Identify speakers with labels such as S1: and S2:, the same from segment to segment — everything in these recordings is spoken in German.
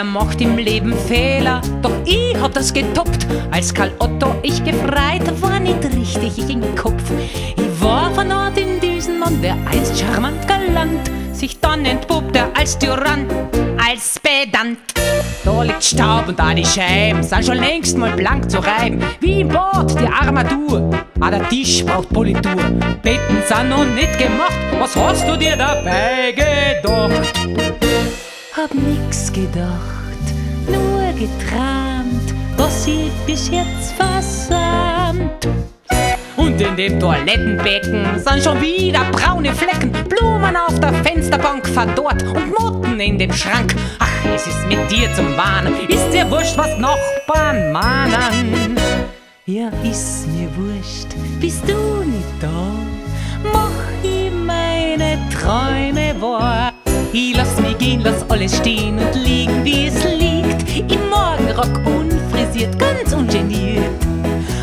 S1: macht im Leben Fehler, doch ich hab das getoppt. Als Karl Otto ich gefreit, war nicht richtig ich in Kopf. Ich war von Ort in diesen Mann, der einst charmant galant sich dann entpuppte als Tyrann, als Pedant. Da liegt Staub und da die Scheiben sind schon längst mal blank zu reiben. Wie im Bord die Armatur, ah, der Tisch braucht Politur. Betten sind noch nicht gemacht, was hast du dir dabei gedacht?
S2: Hab nix gedacht, nur geträumt, was ich bis jetzt versäumt.
S1: Und in dem Toilettenbecken sind schon wieder braune Flecken, Blumen auf der Fensterbank verdorrt und Motten in dem Schrank. Ach, es ist mit dir zum Warnen, ist dir wurscht, was Nachbarn mahnen.
S2: Ja, ist mir wurscht, bist du nicht da? Mach ich meine Träume wahr.
S1: Ich lass mich gehen, lass alles stehen und liegen, wie es liegt. Im Morgenrock unfrisiert, ganz ungeniert.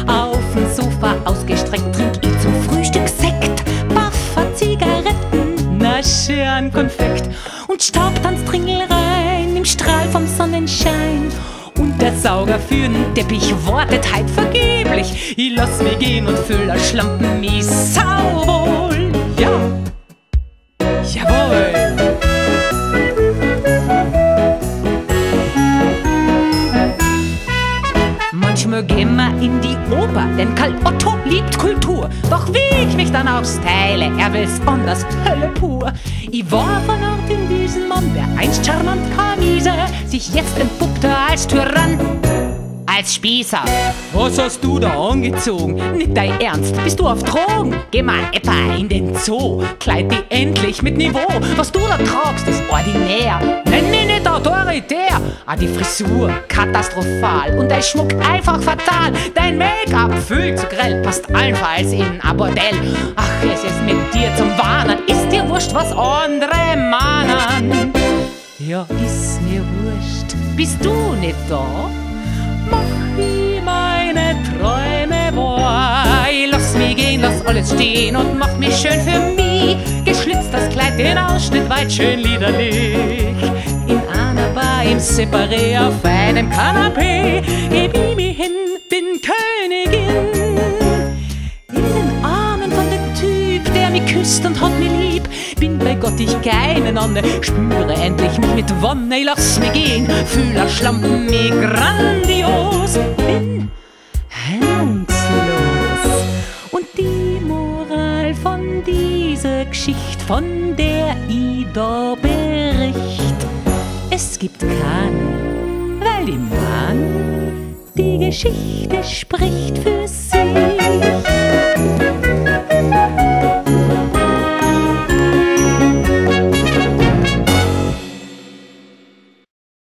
S1: Auf dem Sofa ausgestreckt trink ich zum Frühstück Sekt, Buffer, Zigaretten, Nasche an Konfekt und Staubtanztringel rein im Strahl vom Sonnenschein. Und der Sauger für den Teppich wartet halt vergeblich. Ich lass mich gehen und füll Schlampen mich sauwohl. Wir in die Oper, denn Karl Otto liebt Kultur. Doch wie ich mich dann auch style, er will's anders, Hölle pur. Ich war von Ort in diesen Mann, der einst charmant Kamise, sich jetzt entpuppte als Tyrann. Als Spießer. Was hast du da angezogen? Nicht dein Ernst, bist du auf Drogen? Geh mal etwa in den Zoo, kleid dich endlich mit Niveau. Was du da tragst, ist ordinär. Nenn mich nicht autoritär. Ah, die Frisur, katastrophal. Und dein Schmuck einfach fatal. Dein Make-up viel zu grell, passt allenfalls in ein Bordell. Ach, es ist mit dir zum Warnen. Ist dir wurscht, was andere mahnen? Ja, ist mir wurscht. Bist du nicht da? Mach ich meine Träume. Ich lass mich gehen, lass alles stehen und mach mich schön für mich. Geschlitzt das Kleid, den Ausschnitt weit schön liederlich. In einer Bar im Separé auf einem Kanapee. Wie mich hin, Typ, der mich küsst und hat mich lieb. Bin bei Gott ich keine Nonne, spüre endlich mich mit Wonne. Ich lass mich gehen, fühle Schlampen mich grandios. Bin hemmungslos. Und die Moral von dieser Geschichte, von der ich da bericht, es gibt keinen, weil die Mann die Geschichte spricht für sich.